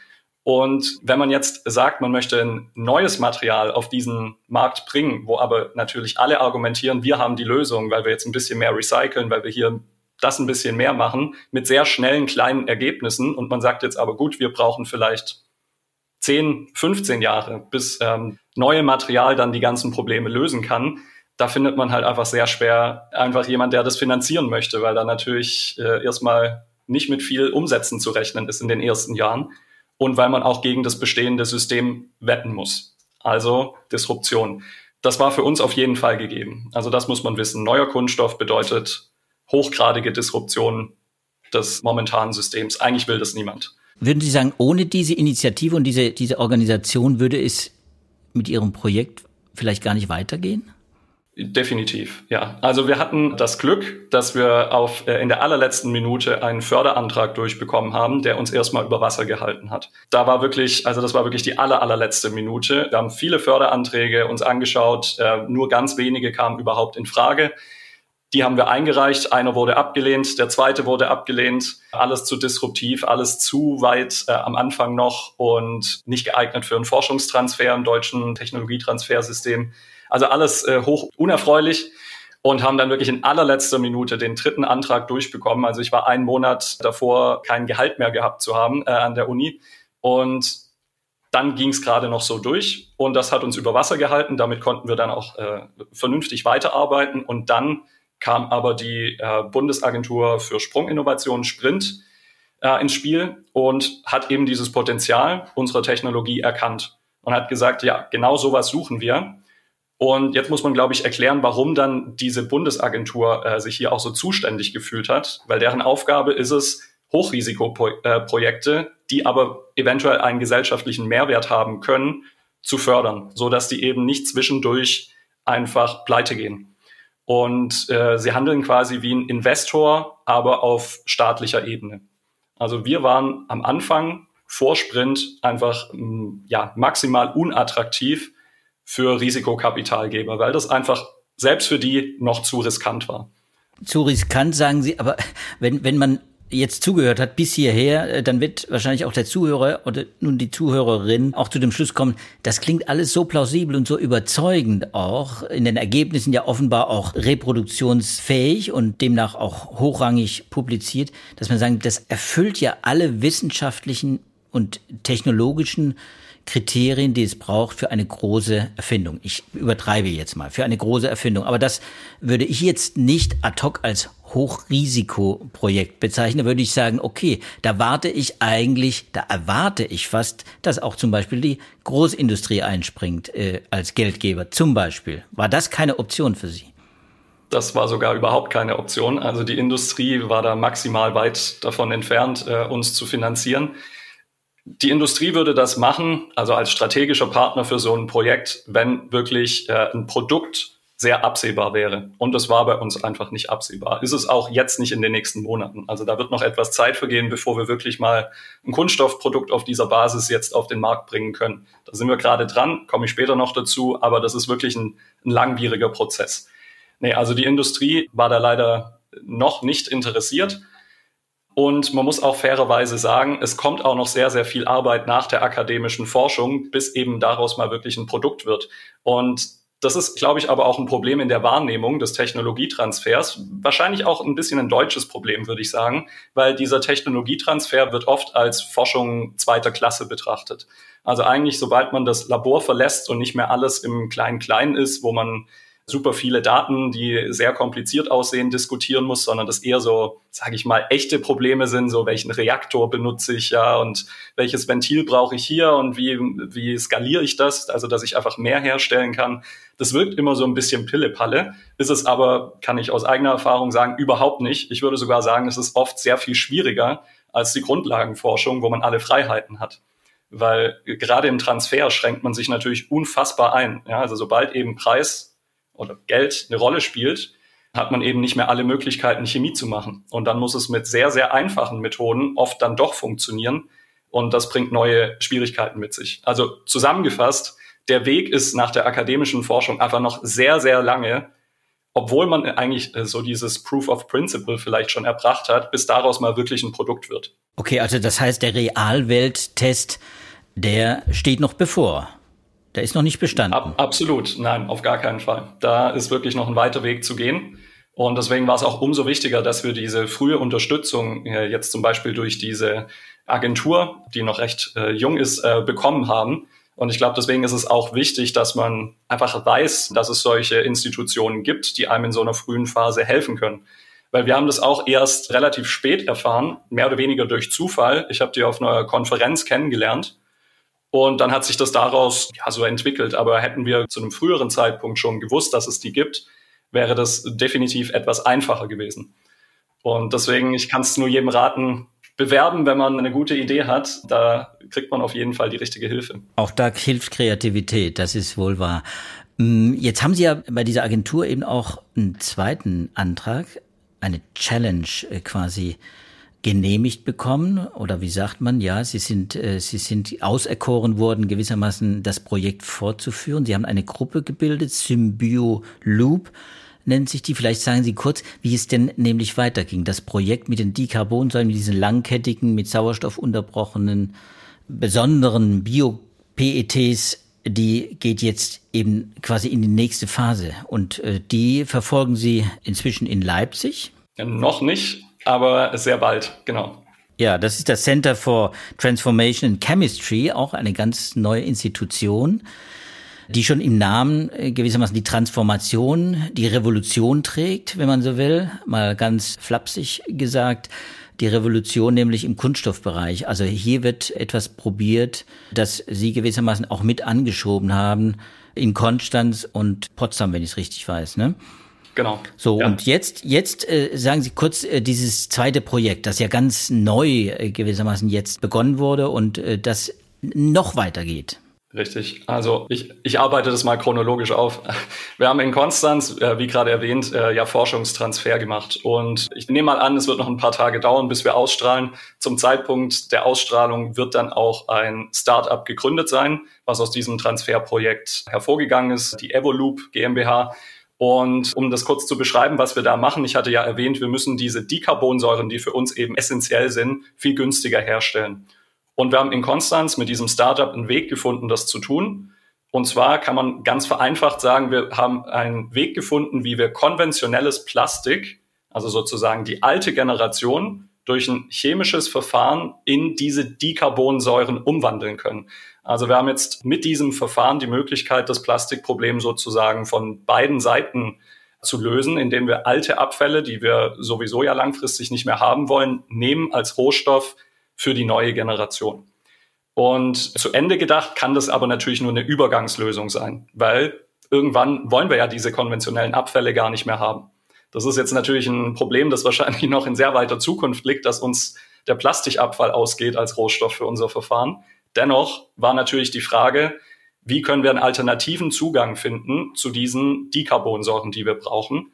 Und wenn man jetzt sagt, man möchte ein neues Material auf diesen Markt bringen, wo aber natürlich alle argumentieren, wir haben die Lösung, weil wir jetzt ein bisschen mehr recyceln, weil wir hier das ein bisschen mehr machen, mit sehr schnellen kleinen Ergebnissen. Und man sagt jetzt aber gut, wir brauchen vielleicht 10, 15 Jahre, bis ähm, neue Material dann die ganzen Probleme lösen kann. Da findet man halt einfach sehr schwer einfach jemand, der das finanzieren möchte, weil da natürlich äh, erstmal nicht mit viel Umsätzen zu rechnen ist in den ersten Jahren und weil man auch gegen das bestehende System wetten muss. Also Disruption. Das war für uns auf jeden Fall gegeben. Also das muss man wissen. Neuer Kunststoff bedeutet hochgradige Disruption des momentanen Systems. Eigentlich will das niemand. Würden Sie sagen, ohne diese Initiative und diese, diese Organisation würde es mit Ihrem Projekt vielleicht gar nicht weitergehen? Definitiv, ja. Also wir hatten das Glück, dass wir auf, äh, in der allerletzten Minute einen Förderantrag durchbekommen haben, der uns erstmal über Wasser gehalten hat. Da war wirklich, also das war wirklich die aller, allerletzte Minute. Wir haben viele Förderanträge uns angeschaut, äh, nur ganz wenige kamen überhaupt in Frage. Die haben wir eingereicht, einer wurde abgelehnt, der zweite wurde abgelehnt, alles zu disruptiv, alles zu weit äh, am Anfang noch und nicht geeignet für einen Forschungstransfer im deutschen Technologietransfersystem. Also alles äh, hoch unerfreulich. und haben dann wirklich in allerletzter Minute den dritten Antrag durchbekommen. Also ich war einen Monat davor, kein Gehalt mehr gehabt zu haben äh, an der Uni. Und dann ging es gerade noch so durch und das hat uns über Wasser gehalten. Damit konnten wir dann auch äh, vernünftig weiterarbeiten. Und dann kam aber die äh, Bundesagentur für Sprunginnovation Sprint äh, ins Spiel und hat eben dieses Potenzial unserer Technologie erkannt und hat gesagt, ja, genau sowas suchen wir. Und jetzt muss man, glaube ich, erklären, warum dann diese Bundesagentur äh, sich hier auch so zuständig gefühlt hat, weil deren Aufgabe ist es, Hochrisikoprojekte, die aber eventuell einen gesellschaftlichen Mehrwert haben können, zu fördern, so dass die eben nicht zwischendurch einfach pleite gehen. Und äh, sie handeln quasi wie ein Investor, aber auf staatlicher Ebene. Also wir waren am Anfang vor Sprint einfach ja, maximal unattraktiv für Risikokapitalgeber, weil das einfach selbst für die noch zu riskant war. Zu riskant, sagen Sie, aber wenn, wenn man jetzt zugehört hat bis hierher, äh, dann wird wahrscheinlich auch der Zuhörer oder nun die Zuhörerin auch zu dem Schluss kommen, das klingt alles so plausibel und so überzeugend auch, in den Ergebnissen ja offenbar auch reproduktionsfähig und demnach auch hochrangig publiziert, dass man sagen, das erfüllt ja alle wissenschaftlichen und technologischen Kriterien, die es braucht für eine große Erfindung. Ich übertreibe jetzt mal, für eine große Erfindung. Aber das würde ich jetzt nicht ad hoc als Hochrisikoprojekt bezeichnen. Da würde ich sagen, okay, da warte ich eigentlich, da erwarte ich fast, dass auch zum Beispiel die Großindustrie einspringt äh, als Geldgeber. Zum Beispiel. War das keine Option für Sie? Das war sogar überhaupt keine Option. Also die Industrie war da maximal weit davon entfernt, äh, uns zu finanzieren. Die Industrie würde das machen, also als strategischer Partner für so ein Projekt, wenn wirklich äh, ein Produkt sehr absehbar wäre. Und das war bei uns einfach nicht absehbar. Ist es auch jetzt nicht in den nächsten Monaten. Also da wird noch etwas Zeit vergehen, bevor wir wirklich mal ein Kunststoffprodukt auf dieser Basis jetzt auf den Markt bringen können. Da sind wir gerade dran, komme ich später noch dazu, aber das ist wirklich ein, ein langwieriger Prozess. Nee, also die Industrie war da leider noch nicht interessiert. Und man muss auch fairerweise sagen, es kommt auch noch sehr, sehr viel Arbeit nach der akademischen Forschung, bis eben daraus mal wirklich ein Produkt wird. Und das ist, glaube ich, aber auch ein Problem in der Wahrnehmung des Technologietransfers. Wahrscheinlich auch ein bisschen ein deutsches Problem, würde ich sagen, weil dieser Technologietransfer wird oft als Forschung zweiter Klasse betrachtet. Also eigentlich, sobald man das Labor verlässt und nicht mehr alles im Klein-Klein ist, wo man super viele Daten, die sehr kompliziert aussehen, diskutieren muss, sondern das eher so, sage ich mal, echte Probleme sind, so welchen Reaktor benutze ich ja und welches Ventil brauche ich hier und wie, wie skaliere ich das, also dass ich einfach mehr herstellen kann. Das wirkt immer so ein bisschen Pille-Palle, ist es aber, kann ich aus eigener Erfahrung sagen, überhaupt nicht. Ich würde sogar sagen, es ist oft sehr viel schwieriger als die Grundlagenforschung, wo man alle Freiheiten hat weil gerade im Transfer schränkt man sich natürlich unfassbar ein. Ja, also sobald eben Preis oder Geld eine Rolle spielt, hat man eben nicht mehr alle Möglichkeiten, Chemie zu machen. Und dann muss es mit sehr, sehr einfachen Methoden oft dann doch funktionieren. Und das bringt neue Schwierigkeiten mit sich. Also zusammengefasst, der Weg ist nach der akademischen Forschung einfach noch sehr, sehr lange, obwohl man eigentlich äh, so dieses Proof of Principle vielleicht schon erbracht hat, bis daraus mal wirklich ein Produkt wird. Okay, also das heißt, der Realwelttest, der steht noch bevor. Der ist noch nicht bestanden. Ab, absolut, nein, auf gar keinen Fall. Da ist wirklich noch ein weiter Weg zu gehen. Und deswegen war es auch umso wichtiger, dass wir diese frühe Unterstützung äh, jetzt zum Beispiel durch diese Agentur, die noch recht äh, jung ist, äh, bekommen haben. Und ich glaube, deswegen ist es auch wichtig, dass man einfach weiß, dass es solche Institutionen gibt, die einem in so einer frühen Phase helfen können. Weil wir haben das auch erst relativ spät erfahren, mehr oder weniger durch Zufall. Ich habe die auf einer Konferenz kennengelernt und dann hat sich das daraus ja, so entwickelt. Aber hätten wir zu einem früheren Zeitpunkt schon gewusst, dass es die gibt, wäre das definitiv etwas einfacher gewesen. Und deswegen, ich kann es nur jedem raten, bewerben, wenn man eine gute Idee hat. Da kriegt man auf jeden Fall die richtige Hilfe. Auch da hilft Kreativität, das ist wohl wahr. Mm, jetzt haben Sie ja bei dieser Agentur eben auch einen zweiten Antrag, eine Challenge äh, quasi genehmigt bekommen oder wie sagt man, ja, sie sind, äh, sie sind auserkoren worden, gewissermaßen das Projekt fortzuführen. Sie haben eine Gruppe gebildet, Symbio Loop nennt sich die. Vielleicht sagen Sie kurz, wie es denn nämlich weiterging. Das Projekt mit den Dicarbonsäulen, mit diesen langkettigen, mit Sauerstoff unterbrochenen, besonderen Bio-PETs die geht jetzt eben quasi in die nächste Phase. Und äh, die verfolgen Sie inzwischen in Leipzig? Ja, noch nicht, aber sehr bald, genau. Ja, das ist das Center for Transformation in Chemistry, auch eine ganz neue Institution, die schon im Namen äh, gewissermaßen die Transformation, die Revolution trägt, wenn man so will, mal ganz flapsig gesagt die Revolution nämlich im Kunststoffbereich. Also hier wird etwas probiert, das Sie gewissermaßen auch mit angeschoben haben in Konstanz und Potsdam, wenn ich es richtig weiß, ne? Genau. So, ja. und jetzt, jetzt äh, sagen Sie kurz äh, dieses zweite Projekt, das ja ganz neu äh, gewissermaßen jetzt begonnen wurde und äh, das noch weitergeht. Richtig. Also ich, ich arbeite das mal chronologisch auf. Wir haben in Konstanz, äh, wie gerade erwähnt, äh, ja Forschungstransfer gemacht. Und ich nehme mal an, es wird noch ein paar Tage dauern, bis wir ausstrahlen. Zum Zeitpunkt der Ausstrahlung wird dann auch ein Startup gegründet sein, was aus diesem Transferprojekt hervorgegangen ist, die Evolup GmbH. Und um das kurz zu beschreiben, was wir da machen, ich hatte ja erwähnt, wir müssen diese Dicarbonsäuren, die für uns eben essentiell sind, viel günstiger herstellen. Und wir haben in Konstanz mit diesem Startup einen Weg gefunden, das zu tun. Und zwar kann man ganz vereinfacht sagen, wir haben einen Weg gefunden, wie wir konventionelles Plastik, also sozusagen die alte Generation, durch ein chemisches Verfahren in diese Dicarbonsäuren umwandeln können. Also wir haben jetzt mit diesem Verfahren die Möglichkeit, das Plastikproblem sozusagen von beiden Seiten zu lösen, indem wir alte Abfälle, die wir sowieso ja langfristig nicht mehr haben wollen, nehmen als Rohstoff für die neue Generation. Und zu Ende gedacht kann das aber natürlich nur eine Übergangslösung sein, weil irgendwann wollen wir ja diese konventionellen Abfälle gar nicht mehr haben. Das ist jetzt natürlich ein Problem, das wahrscheinlich noch in sehr weiter Zukunft liegt, dass uns der Plastikabfall ausgeht als Rohstoff für unser Verfahren. Dennoch war natürlich die Frage, wie können wir einen alternativen Zugang finden zu diesen Dicarbonsäuren, die wir brauchen,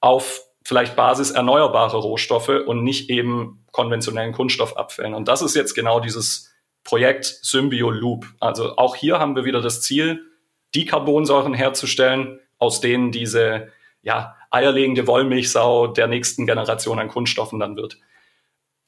auf vielleicht Basis erneuerbare Rohstoffe und nicht eben konventionellen Kunststoffabfällen. Und das ist jetzt genau dieses Projekt Symbio Loop. Also auch hier haben wir wieder das Ziel, Dicarbonsäuren herzustellen, aus denen diese ja, eierlegende Wollmilchsau der nächsten Generation an Kunststoffen dann wird.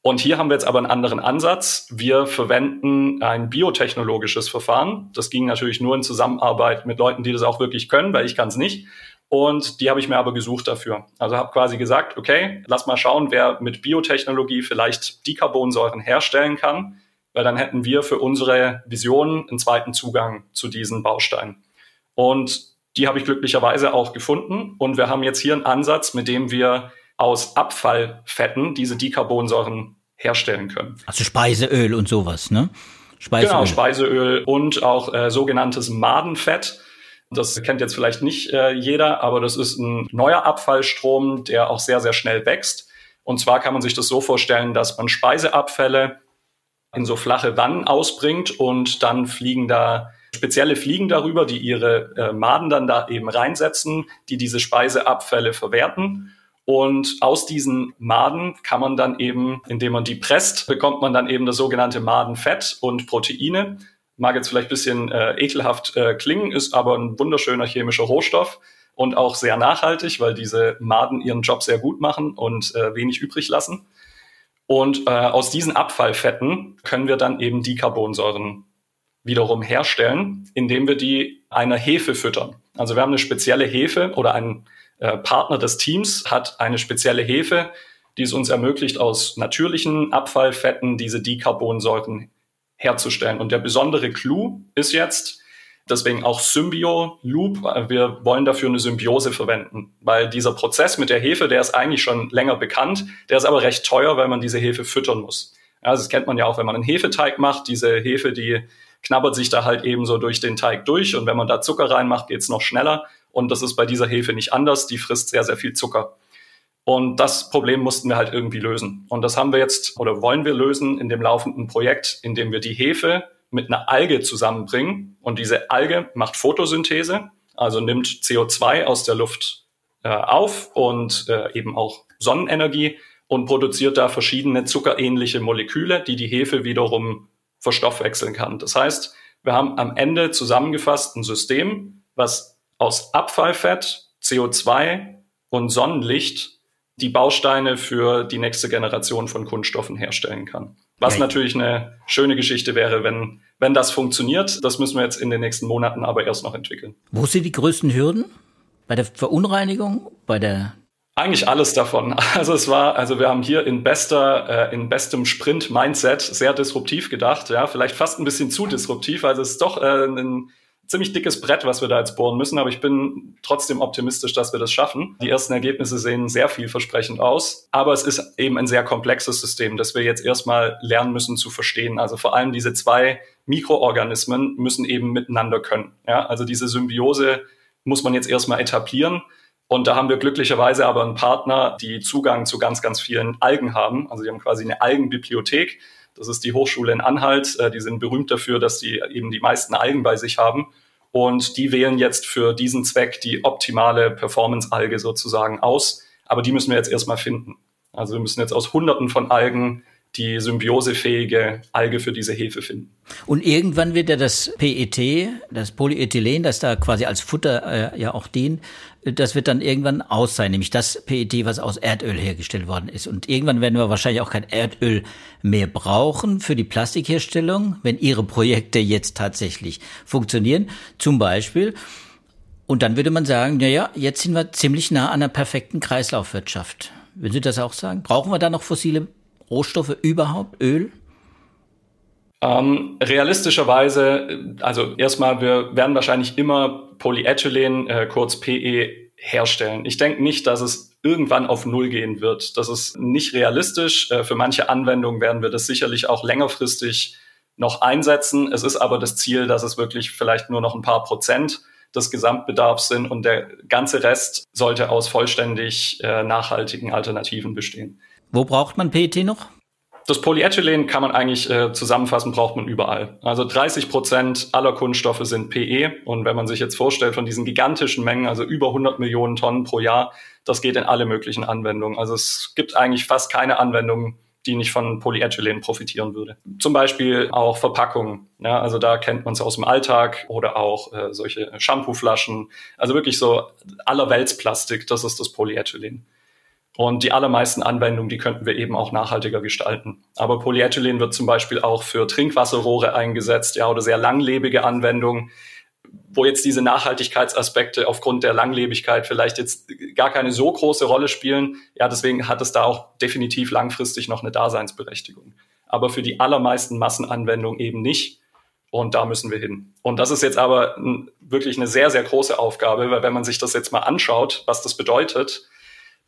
Und hier haben wir jetzt aber einen anderen Ansatz. Wir verwenden ein biotechnologisches Verfahren. Das ging natürlich nur in Zusammenarbeit mit Leuten, die das auch wirklich können, weil ich kann es nicht. Und die habe ich mir aber gesucht dafür. Also habe quasi gesagt, okay, lass mal schauen, wer mit Biotechnologie vielleicht Dicarbonsäuren herstellen kann, weil dann hätten wir für unsere Vision einen zweiten Zugang zu diesen Bausteinen. Und die habe ich glücklicherweise auch gefunden. Und wir haben jetzt hier einen Ansatz, mit dem wir aus Abfallfetten diese Dicarbonsäuren herstellen können. Also Speiseöl und sowas, ne? Speiseöl. Genau, Speiseöl und auch äh, sogenanntes Madenfett. Das kennt jetzt vielleicht nicht äh, jeder, aber das ist ein neuer Abfallstrom, der auch sehr, sehr schnell wächst. Und zwar kann man sich das so vorstellen, dass man Speiseabfälle in so flache Wannen ausbringt und dann fliegen da spezielle Fliegen darüber, die ihre äh, Maden dann da eben reinsetzen, die diese Speiseabfälle verwerten. Und aus diesen Maden kann man dann eben, indem man die presst, bekommt man dann eben das sogenannte Madenfett und Proteine mag jetzt vielleicht bisschen äh, ekelhaft äh, klingen, ist aber ein wunderschöner chemischer Rohstoff und auch sehr nachhaltig, weil diese Maden ihren Job sehr gut machen und äh, wenig übrig lassen. Und äh, aus diesen Abfallfetten können wir dann eben die Carbonsäuren wiederum herstellen, indem wir die einer Hefe füttern. Also wir haben eine spezielle Hefe oder ein äh, Partner des Teams hat eine spezielle Hefe, die es uns ermöglicht, aus natürlichen Abfallfetten diese Dicarbonsäuren herzustellen. Und der besondere Clou ist jetzt, deswegen auch Symbio Loop, wir wollen dafür eine Symbiose verwenden, weil dieser Prozess mit der Hefe, der ist eigentlich schon länger bekannt, der ist aber recht teuer, weil man diese Hefe füttern muss. Also das kennt man ja auch, wenn man einen Hefeteig macht, diese Hefe, die knabbert sich da halt eben so durch den Teig durch und wenn man da Zucker reinmacht, geht's noch schneller und das ist bei dieser Hefe nicht anders, die frisst sehr, sehr viel Zucker. Und das Problem mussten wir halt irgendwie lösen. Und das haben wir jetzt oder wollen wir lösen in dem laufenden Projekt, indem wir die Hefe mit einer Alge zusammenbringen. Und diese Alge macht Photosynthese, also nimmt CO2 aus der Luft äh, auf und äh, eben auch Sonnenenergie und produziert da verschiedene zuckerähnliche Moleküle, die die Hefe wiederum verstoffwechseln kann. Das heißt, wir haben am Ende zusammengefasst ein System, was aus Abfallfett, CO2 und Sonnenlicht die Bausteine für die nächste Generation von Kunststoffen herstellen kann. Was ja. natürlich eine schöne Geschichte wäre, wenn Wenn das funktioniert, das müssen wir jetzt in den nächsten Monaten aber erst noch entwickeln. Wo sind die größten Hürden? Bei der Verunreinigung? Bei der eigentlich alles davon. Also es war, also wir haben hier in bester, äh, in bestem Sprint-Mindset sehr disruptiv gedacht, ja, vielleicht fast ein bisschen zu disruptiv. Also es ist doch äh, ein ziemlich dickes Brett, was wir da jetzt bohren müssen, aber ich bin trotzdem optimistisch, dass wir das schaffen. Die ersten Ergebnisse sehen sehr vielversprechend aus, aber es ist eben ein sehr komplexes System, das wir jetzt erstmal lernen müssen zu verstehen. Also vor allem diese zwei Mikroorganismen müssen eben miteinander können. Ja, also diese Symbiose muss man jetzt erstmal etablieren. Und da haben wir glücklicherweise aber einen Partner, die Zugang zu ganz, ganz vielen Algen haben. Also die haben quasi eine Algenbibliothek. Das ist die Hochschule in Anhalt. Äh, die sind berühmt dafür, dass die eben die meisten Algen bei sich haben. Und die wählen jetzt für diesen Zweck die optimale Performance-Alge sozusagen aus. Aber die müssen wir jetzt erstmal finden. Also wir müssen jetzt aus Hunderten von Algen die symbiosefähige Alge für diese Hefe finden. Und irgendwann wird ja das PET, das Polyethylen, das da quasi als Futter äh, ja auch dient, das wird dann irgendwann aus sein, nämlich das PET, was aus Erdöl hergestellt worden ist. Und irgendwann werden wir wahrscheinlich auch kein Erdöl mehr brauchen für die Plastikherstellung, wenn Ihre Projekte jetzt tatsächlich funktionieren. Zum Beispiel. Und dann würde man sagen, na ja, jetzt sind wir ziemlich nah an einer perfekten Kreislaufwirtschaft. Würden Sie das auch sagen? Brauchen wir da noch fossile Rohstoffe überhaupt? Öl? Ähm, realistischerweise, also erstmal, wir werden wahrscheinlich immer Polyethylen, äh, kurz PE, herstellen. Ich denke nicht, dass es irgendwann auf Null gehen wird. Das ist nicht realistisch. Äh, für manche Anwendungen werden wir das sicherlich auch längerfristig noch einsetzen. Es ist aber das Ziel, dass es wirklich vielleicht nur noch ein paar Prozent des Gesamtbedarfs sind und der ganze Rest sollte aus vollständig äh, nachhaltigen Alternativen bestehen. Wo braucht man PET noch? Das Polyethylen kann man eigentlich äh, zusammenfassen, braucht man überall. Also 30 Prozent aller Kunststoffe sind PE. Und wenn man sich jetzt vorstellt, von diesen gigantischen Mengen, also über 100 Millionen Tonnen pro Jahr, das geht in alle möglichen Anwendungen. Also es gibt eigentlich fast keine Anwendung, die nicht von Polyethylen profitieren würde. Zum Beispiel auch Verpackungen. Ja, also da kennt man es aus dem Alltag oder auch äh, solche Shampooflaschen. Also wirklich so allerweltsplastik, das ist das Polyethylen. Und die allermeisten Anwendungen, die könnten wir eben auch nachhaltiger gestalten. Aber Polyethylen wird zum Beispiel auch für Trinkwasserrohre eingesetzt, ja, oder sehr langlebige Anwendungen, wo jetzt diese Nachhaltigkeitsaspekte aufgrund der Langlebigkeit vielleicht jetzt gar keine so große Rolle spielen. Ja, deswegen hat es da auch definitiv langfristig noch eine Daseinsberechtigung. Aber für die allermeisten Massenanwendungen eben nicht. Und da müssen wir hin. Und das ist jetzt aber wirklich eine sehr, sehr große Aufgabe, weil wenn man sich das jetzt mal anschaut, was das bedeutet,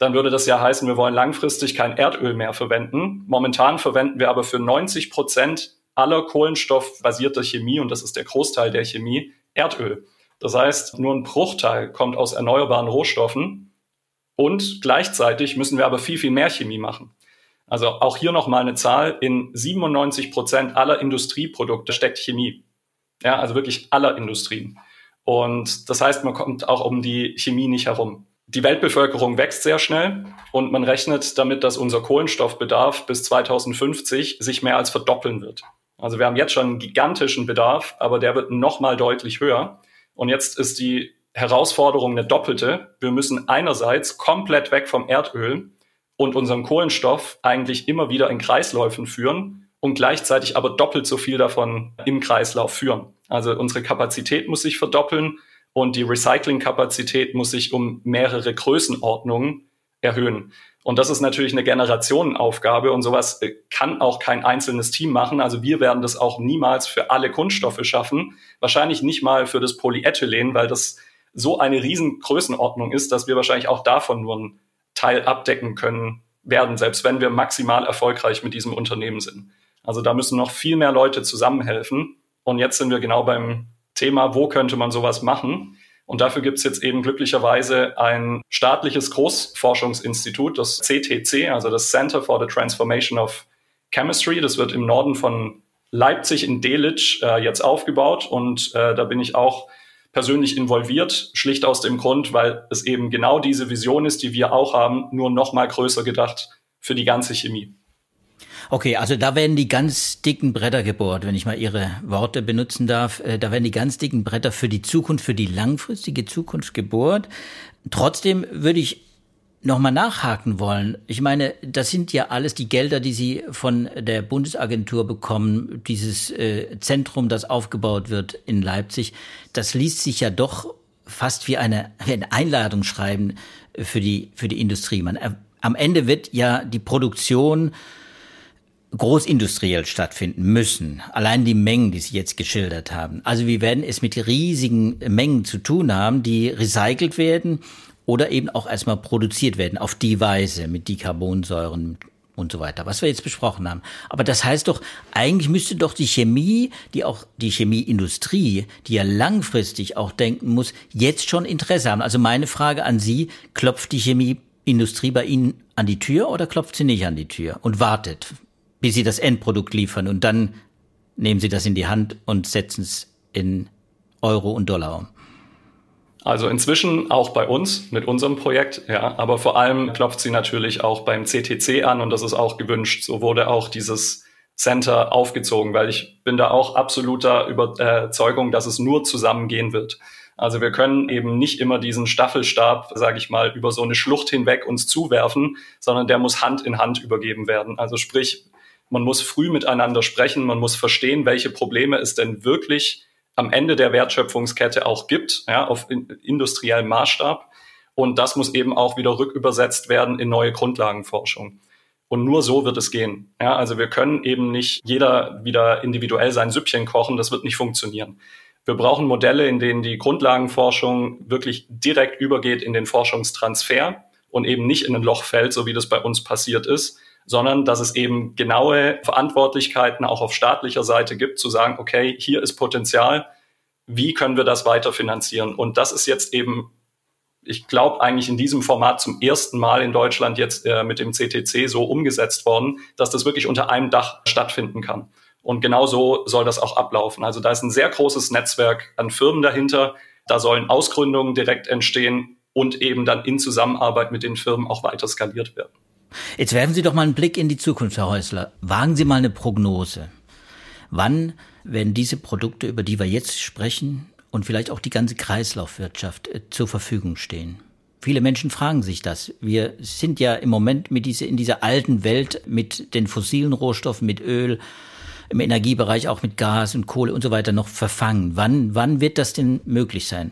dann würde das ja heißen, wir wollen langfristig kein Erdöl mehr verwenden. Momentan verwenden wir aber für 90 Prozent aller kohlenstoffbasierter Chemie, und das ist der Großteil der Chemie, Erdöl. Das heißt, nur ein Bruchteil kommt aus erneuerbaren Rohstoffen und gleichzeitig müssen wir aber viel, viel mehr Chemie machen. Also auch hier nochmal eine Zahl, in 97 Prozent aller Industrieprodukte steckt Chemie. Ja, also wirklich aller Industrien. Und das heißt, man kommt auch um die Chemie nicht herum. Die Weltbevölkerung wächst sehr schnell und man rechnet damit, dass unser Kohlenstoffbedarf bis 2050 sich mehr als verdoppeln wird. Also wir haben jetzt schon einen gigantischen Bedarf, aber der wird nochmal deutlich höher. Und jetzt ist die Herausforderung eine doppelte. Wir müssen einerseits komplett weg vom Erdöl und unseren Kohlenstoff eigentlich immer wieder in Kreisläufen führen und gleichzeitig aber doppelt so viel davon im Kreislauf führen. Also unsere Kapazität muss sich verdoppeln und die Recyclingkapazität muss sich um mehrere Größenordnungen erhöhen. Und das ist natürlich eine Generationenaufgabe und sowas äh, kann auch kein einzelnes Team machen. Also wir werden das auch niemals für alle Kunststoffe schaffen. Wahrscheinlich nicht mal für das Polyethylen, weil das so eine riesen Größenordnung ist, dass wir wahrscheinlich auch davon nur einen Teil abdecken können werden, selbst wenn wir maximal erfolgreich mit diesem Unternehmen sind. Also da müssen noch viel mehr Leute zusammenhelfen. Und jetzt sind wir genau beim Thema, wo könnte man sowas machen? Und dafür gibt es jetzt eben glücklicherweise ein staatliches Großforschungsinstitut, das CTC, also das Center for the Transformation of Chemistry. Das wird im Norden von Leipzig in Delitzsch äh, jetzt aufgebaut und äh, da bin ich auch persönlich involviert, schlicht aus dem Grund, weil es eben genau diese Vision ist, die wir auch haben, nur noch mal größer gedacht für die ganze Chemie. Okay, also da werden die ganz dicken Bretter gebohrt, wenn ich mal Ihre Worte benutzen darf. Äh, da werden die ganz dicken Bretter für die Zukunft, für die langfristige Zukunft gebohrt. Trotzdem würde ich nochmal nachhaken wollen. Ich meine, das sind ja alles die Gelder, die Sie von der Bundesagentur bekommen, dieses äh, Zentrum, das aufgebaut wird in Leipzig. Das liest sich ja doch fast wie eine, wie eine Einladung schreiben für die, für die Industrie. Man, äh, am Ende wird ja die Produktion großindustriell stattfinden müssen. Allein die Mengen, die Sie jetzt geschildert haben. Also wir werden es mit riesigen Mengen zu tun haben, die recycelt werden oder eben auch erstmal produziert werden auf die Weise mit Dicarbonsäuren und so weiter, was wir jetzt besprochen haben. Aber das heißt doch, eigentlich müsste doch die Chemie, die auch die Chemieindustrie, die ja langfristig auch denken muss, jetzt schon Interesse haben. Also meine Frage an Sie, klopft die Chemieindustrie bei Ihnen an die Tür oder klopft sie nicht an die Tür und wartet, bis Sie das Endprodukt liefern und dann nehmen Sie das in die Hand und setzen es in Euro und Dollar um? Also inzwischen auch bei uns mit unserem Projekt, ja, aber vor allem klopft sie natürlich auch beim CTC an und das ist auch gewünscht. So wurde auch dieses Center aufgezogen, weil ich bin da auch absoluter Überzeugung, dass es nur zusammengehen wird. Also wir können eben nicht immer diesen Staffelstab, sage ich mal, über so eine Schlucht hinweg uns zuwerfen, sondern der muss Hand in Hand übergeben werden. Also sprich, man muss früh miteinander sprechen, man muss verstehen, welche Probleme es denn wirklich am Ende der Wertschöpfungskette auch gibt, ja, auf industriellem Maßstab. Und das muss eben auch wieder rückübersetzt werden in neue Grundlagenforschung. Und nur so wird es gehen. Ja, also wir können eben nicht jeder wieder individuell sein Süppchen kochen. Das wird nicht funktionieren. Wir brauchen Modelle, in denen die Grundlagenforschung wirklich direkt übergeht in den Forschungstransfer und eben nicht in ein Loch fällt, so wie das bei uns passiert ist, sondern dass es eben genaue Verantwortlichkeiten auch auf staatlicher Seite gibt, zu sagen, okay, hier ist Potenzial, wie können wir das weiter finanzieren? Und das ist jetzt eben, ich glaube, eigentlich in diesem Format zum ersten Mal in Deutschland jetzt äh, mit dem CTC so umgesetzt worden, dass das wirklich unter einem Dach stattfinden kann. Und genau so soll das auch ablaufen. Also da ist ein sehr großes Netzwerk an Firmen dahinter. Da sollen Ausgründungen direkt entstehen und eben dann in Zusammenarbeit mit den Firmen auch weiter skaliert werden. Jetzt werfen Sie doch mal einen Blick in die Zukunft, Herr Häusler. Wagen Sie mal eine Prognose. Wann werden diese Produkte, über die wir jetzt sprechen, und vielleicht auch die ganze Kreislaufwirtschaft äh, zur Verfügung stehen? Viele Menschen fragen sich das. Wir sind ja im Moment mit dieser, in dieser alten Welt mit den fossilen Rohstoffen, mit Öl, im Energiebereich auch mit Gas und Kohle und so weiter noch verfangen. Wann, wann wird das denn möglich sein?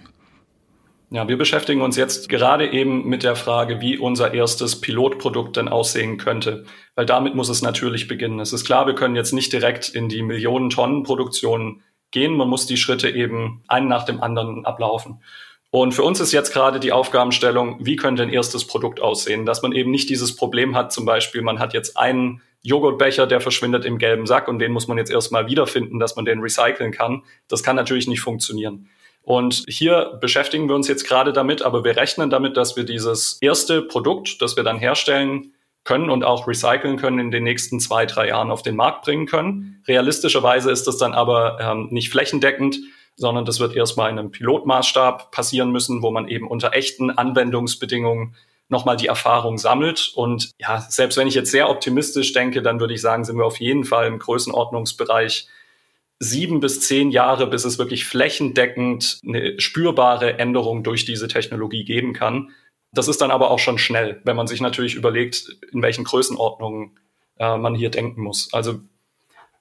Ja, wir beschäftigen uns jetzt gerade eben mit der Frage, wie unser erstes Pilotprodukt denn aussehen könnte. Weil damit muss es natürlich beginnen. Es ist klar, wir können jetzt nicht direkt in die Millionen Tonnen Produktion gehen. Man muss die Schritte eben einen nach dem anderen ablaufen. Und für uns ist jetzt gerade die Aufgabenstellung, wie könnte ein erstes Produkt aussehen, dass man eben nicht dieses Problem hat, zum Beispiel, man hat jetzt einen Joghurtbecher, der verschwindet im gelben Sack und den muss man jetzt erstmal wiederfinden, dass man den recyceln kann. Das kann natürlich nicht funktionieren. Und hier beschäftigen wir uns jetzt gerade damit, aber wir rechnen damit, dass wir dieses erste Produkt, das wir dann herstellen können und auch recyceln können, in den nächsten zwei, drei Jahren auf den Markt bringen können. Realistischerweise ist das dann aber ähm, nicht flächendeckend, sondern das wird erstmal in einem Pilotmaßstab passieren müssen, wo man eben unter echten Anwendungsbedingungen nochmal die Erfahrung sammelt. Und ja, selbst wenn ich jetzt sehr optimistisch denke, dann würde ich sagen, sind wir auf jeden Fall im Größenordnungsbereich sieben bis zehn Jahre, bis es wirklich flächendeckend eine spürbare Änderung durch diese Technologie geben kann. Das ist dann aber auch schon schnell, wenn man sich natürlich überlegt, in welchen Größenordnungen äh, man hier denken muss. Also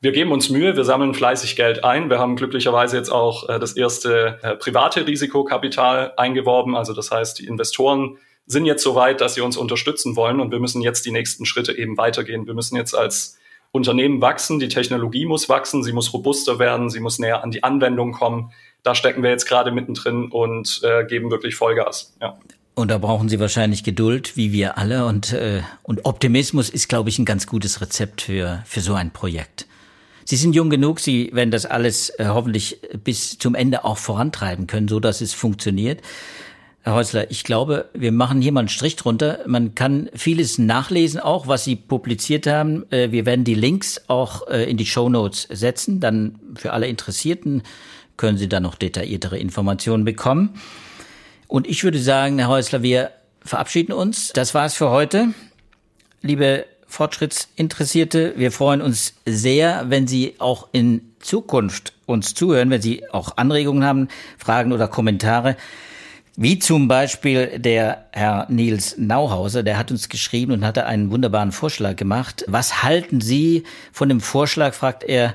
wir geben uns Mühe, wir sammeln fleißig Geld ein. Wir haben glücklicherweise jetzt auch äh, das erste äh, private Risikokapital eingeworben. Also das heißt, die Investoren sind jetzt so weit, dass sie uns unterstützen wollen und wir müssen jetzt die nächsten Schritte eben weitergehen. Wir müssen jetzt als Unternehmen wachsen, die Technologie muss wachsen, sie muss robuster werden, sie muss näher an die Anwendung kommen. Da stecken wir jetzt gerade mittendrin und äh, geben wirklich Vollgas. Ja. Und da brauchen Sie wahrscheinlich Geduld, wie wir alle. Und, äh, und Optimismus ist, glaube ich, ein ganz gutes Rezept für, für so ein Projekt. Sie sind jung genug, Sie werden das alles äh, hoffentlich bis zum Ende auch vorantreiben können, so dass es funktioniert. Herr Häusler, ich glaube, wir machen hier mal einen Strich drunter. Man kann vieles nachlesen, auch was Sie publiziert haben. Äh, wir werden die Links auch äh, in die Show Notes setzen. Dann für alle Interessierten können Sie da noch detailliertere Informationen bekommen. Und ich würde sagen, Herr Häusler, wir verabschieden uns. Das war's für heute. Liebe Fortschrittsinteressierte, wir freuen uns sehr, wenn Sie auch in Zukunft uns zuhören, wenn Sie auch Anregungen haben, Fragen oder Kommentare Wie zum Beispiel der Herr Nils Nauhauser, der hat uns geschrieben und hatte einen wunderbaren Vorschlag gemacht. Was halten Sie von dem Vorschlag, fragt er,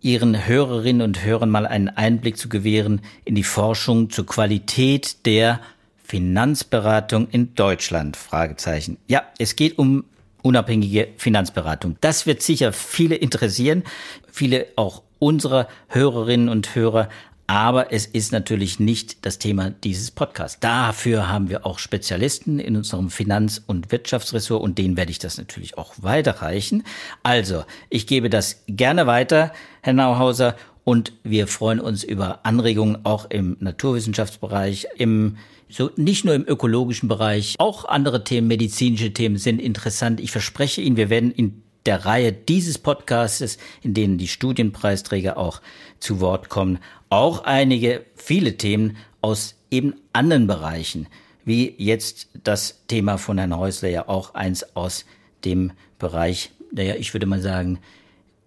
Ihren Hörerinnen und Hörern mal einen Einblick zu gewähren in die Forschung zur Qualität der Finanzberatung in Deutschland? Fragezeichen. Ja, es geht um unabhängige Finanzberatung. Das wird sicher viele interessieren, viele auch unserer Hörerinnen und Hörer. Aber es ist natürlich nicht das Thema dieses Podcasts. Dafür haben wir auch Spezialisten in unserem Finanz- und Wirtschaftsressort und denen werde ich das natürlich auch weiterreichen. Also, ich gebe das gerne weiter, Herr Nauhauser, und wir freuen uns über Anregungen auch im Naturwissenschaftsbereich, im so nicht nur im ökologischen Bereich, auch andere Themen, medizinische Themen sind interessant. Ich verspreche Ihnen, wir werden in der Reihe dieses Podcasts, in denen die Studienpreisträger auch zu Wort kommen, auch einige, viele Themen aus eben anderen Bereichen, wie jetzt das Thema von Herrn Häusler ja auch eins aus dem Bereich, naja, ich würde mal sagen,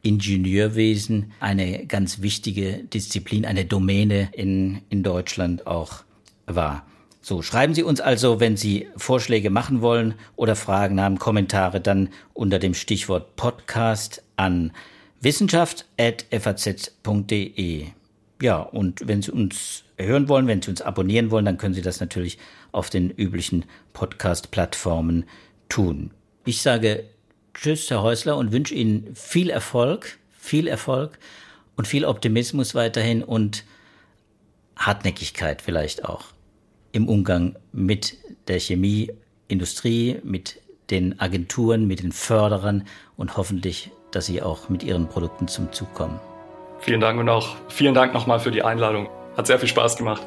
Ingenieurwesen, eine ganz wichtige Disziplin, eine Domäne in, in Deutschland auch war. So, schreiben Sie uns also, wenn Sie Vorschläge machen wollen oder Fragen haben, Kommentare, dann unter dem Stichwort Podcast an wissenschaft.faz.de. Ja, und wenn Sie uns hören wollen, wenn Sie uns abonnieren wollen, dann können Sie das natürlich auf den üblichen Podcast-Plattformen tun. Ich sage Tschüss, Herr Häusler, und wünsche Ihnen viel Erfolg, viel Erfolg und viel Optimismus weiterhin und Hartnäckigkeit vielleicht auch im Umgang mit der Chemieindustrie, mit den Agenturen, mit den Förderern und hoffentlich, dass sie auch mit ihren Produkten zum Zug kommen. Vielen Dank und auch vielen Dank nochmal für die Einladung. Hat sehr viel Spaß gemacht.